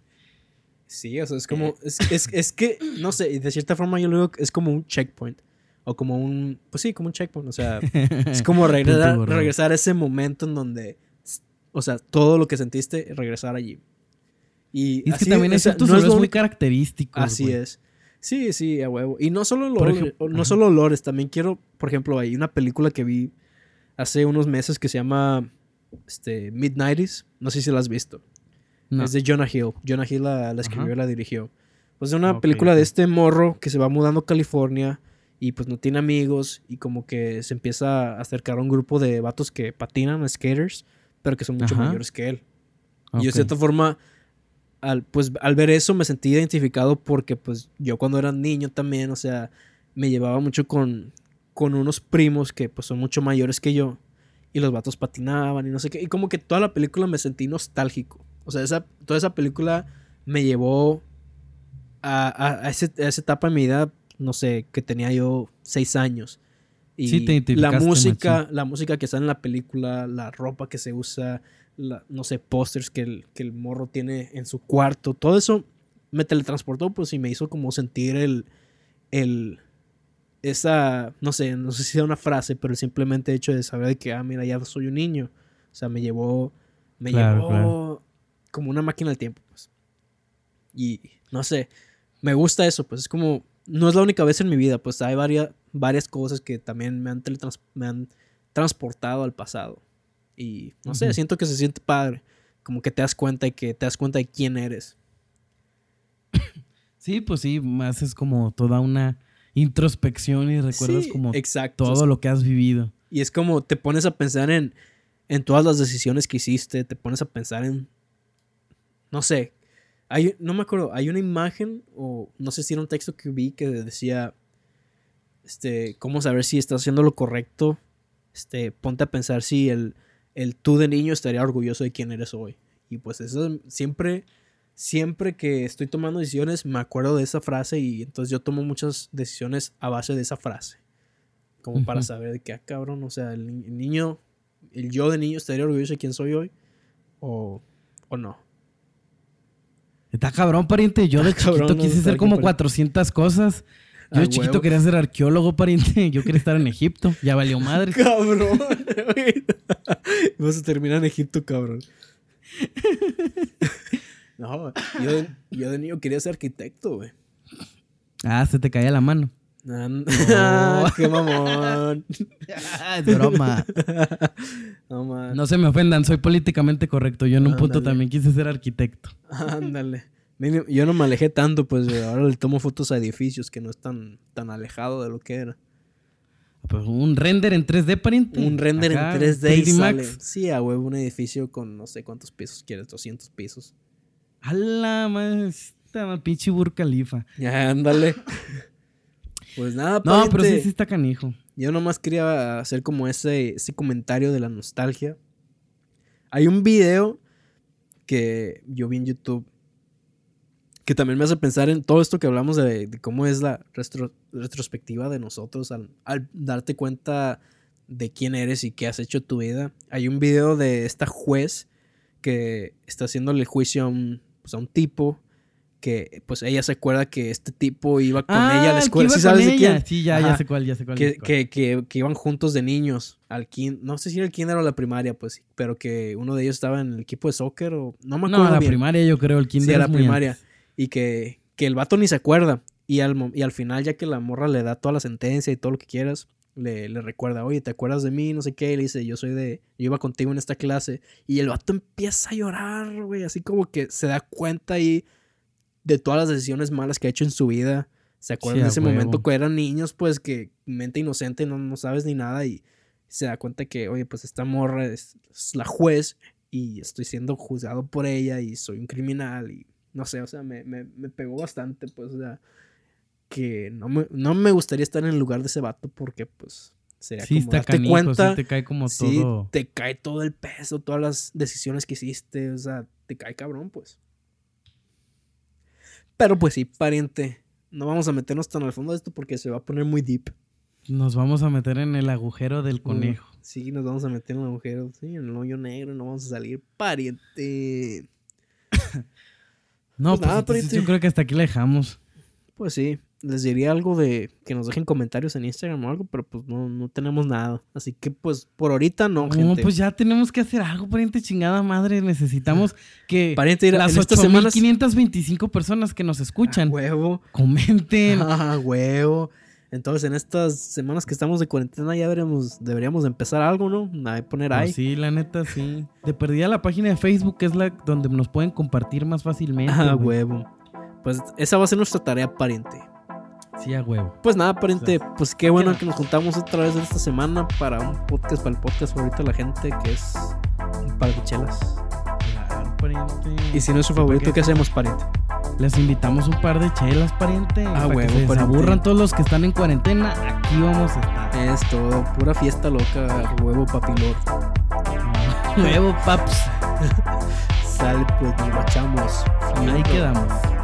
Sí, o sea, es como. Es, que, no sé, de cierta forma yo lo digo, es como un checkpoint. O como un. Pues sí, como un checkpoint. O sea, es como regresar, regresar a ese momento en donde. O sea, todo lo que sentiste, regresar allí. Y, es que también es, no es muy característico. Así es. Sí, sí, a huevo. Y no solo olores, no solo olores, también quiero, por ejemplo, hay una película que vi hace unos meses que se llama este, Midnighties. No sé si la has visto. Es de Jonah Hill. Jonah Hill la, escribió y la dirigió. Pues es una película de este morro que se va mudando a California y pues no tiene amigos y como que se empieza a acercar a un grupo de vatos que patinan, skaters, pero que son mucho mayores que él. Y de cierta forma al, pues, al ver eso me sentí identificado porque pues yo cuando era niño también, o sea, me llevaba mucho con, con unos primos que pues son mucho mayores que yo y los vatos patinaban y no sé qué. Y como que toda la película me sentí nostálgico. O sea, esa, toda esa película me llevó a, a, esa etapa de mi vida, no sé, que tenía yo seis años. Y la música, la música que está en la película, la ropa que se usa, no sé, pósters que el, que el morro tiene en su cuarto, todo eso me teletransportó, pues, y me hizo como sentir el, el, esa, no sé, no sé si sea una frase, pero simplemente hecho de saber que, ah, mira, ya soy un niño. O sea, me llevó, me llevó como una máquina del tiempo, pues. Y, no sé, me gusta eso, pues, es como, no es la única vez en mi vida, pues, hay varias, varias cosas que también me han, me han transportado al pasado. Y no sé, siento que se siente padre. Como que te das cuenta y que te das cuenta de quién eres. Sí, pues sí, haces como toda una introspección y recuerdas como todo lo que has vivido. Y es como te pones a pensar en, en todas las decisiones que hiciste, te pones a pensar en, no sé, hay, no me acuerdo, hay una imagen o no sé si era un texto que vi que decía, este, cómo saber si estás haciendo lo correcto, este, ponte a pensar si el, el tú de niño estaría orgulloso de quién eres hoy. Y pues eso siempre, siempre que estoy tomando decisiones me acuerdo de esa frase y entonces yo tomo muchas decisiones a base de esa frase. Como para saber de qué, ah, cabrón, o sea, el, niño, el yo de niño estaría orgulloso de quién soy hoy o, o no. Está cabrón, pariente. Yo de chiquito quise ser como 400 cosas. Yo A de chiquito huevo. quería ser arqueólogo, pariente. Yo quería estar en Egipto. Ya valió madre. Cabrón. güey. Vas a terminar en Egipto, cabrón. No, yo de, yo de niño quería ser arquitecto, güey. Ah, se te caía la mano. An- No. ¡Qué mamón! es broma. No, man. No se me ofendan, soy políticamente correcto. Yo en un punto también quise ser arquitecto. Ándale. Yo no me alejé tanto, pues ahora le tomo fotos a edificios que no están tan alejado de lo que era. Pues un render en 3D, pariente. Un render Acá, en 3D y 3D sale. Sí, a huevo, un edificio con no sé cuántos pisos quieres, 200 pisos. A la esta pinche Burj Khalifa. Ya, ándale. Pues nada, No, pero sí, pariente. sí está canijo. Yo nomás quería hacer como ese, ese comentario de la nostalgia. Hay un video que yo vi en YouTube que también me hace pensar en todo esto que hablamos de, de cómo es la retro- retrospectiva de nosotros al, al darte cuenta de quién eres y qué has hecho tu vida. Hay un video de esta juez que está haciéndole juicio a un, pues, a un tipo que pues ella se acuerda que este tipo iba con ella a la escuela. ¿Sí sabes de quién? Sí, ya, sé cuál, ya sé cuál. que, sé cuál. que, que, que iban juntos de niños al kin no sé si era el kinder o la primaria pues pero que uno de ellos estaba en el equipo de soccer o no me acuerdo No, la bien primaria yo creo, el kinder sí, a la primaria antes. Y que, que el vato ni se acuerda y al, y al final ya que la morra le da toda la sentencia y todo lo que quieras le, le recuerda, oye, ¿te acuerdas de mí? No sé qué. Y le dice, yo soy de. Yo iba contigo en esta clase. Y el vato empieza a llorar, güey. Así como que se da cuenta ahí de todas las decisiones malas que ha hecho en su vida. Se acuerda Sí, en a ese huevo. momento que eran niños, pues que mente inocente, no, no sabes ni nada. Y se da cuenta que, oye, pues esta morra es, es la juez. Y estoy siendo juzgado por ella. Y soy un criminal. Y no sé, o sea, me, me, me pegó bastante, pues, o sea que no me, no me gustaría estar en el lugar de ese vato porque pues sería Sí, como darte canijo, cuenta sí te cae como sí, todo. te cae todo el peso, todas las decisiones que hiciste, o sea, te cae cabrón, pues. Pero pues sí, pariente, no vamos a meternos tan al fondo de esto porque se va a poner muy deep. Nos vamos a meter en el agujero del conejo. Sí, nos vamos a meter en el agujero, sí, en el hoyo negro, no vamos a salir, pariente. No, Pues pues, nada, entonces pariente. yo creo que hasta aquí la dejamos. Pues sí, les diría algo de que nos dejen comentarios en Instagram o algo, pero pues no, no tenemos nada. Así que pues por ahorita no, No, gente. pues ya tenemos que hacer algo, pariente chingada madre. Necesitamos que Pariente, mira, las en estas semanas... 8525 personas que nos Ah, escuchan huevo. comenten. Ah, huevo. Entonces, en estas semanas que estamos de cuarentena ya veremos, deberíamos empezar algo, ¿no? A poner ahí. Pues sí, la neta, sí. De perdida la página de Facebook, que es la donde nos pueden compartir más fácilmente. Ah, güey. huevo. Pues esa va a ser nuestra tarea, pariente. Sí, a huevo. Pues nada, pariente, pues qué bueno que nos juntamos otra vez esta semana para un podcast, para el podcast favorito de la gente, que es un pariente. Y si no es su favorito, ¿qué hacemos, pariente? Les invitamos un par de chelas, pariente. Ah, para huevo, que se pariente. aburran todos los que están en cuarentena. Aquí vamos a estar. Es todo, pura fiesta loca, huevo papilor. Huevo, paps. Sale, pues nos. Ahí quedamos.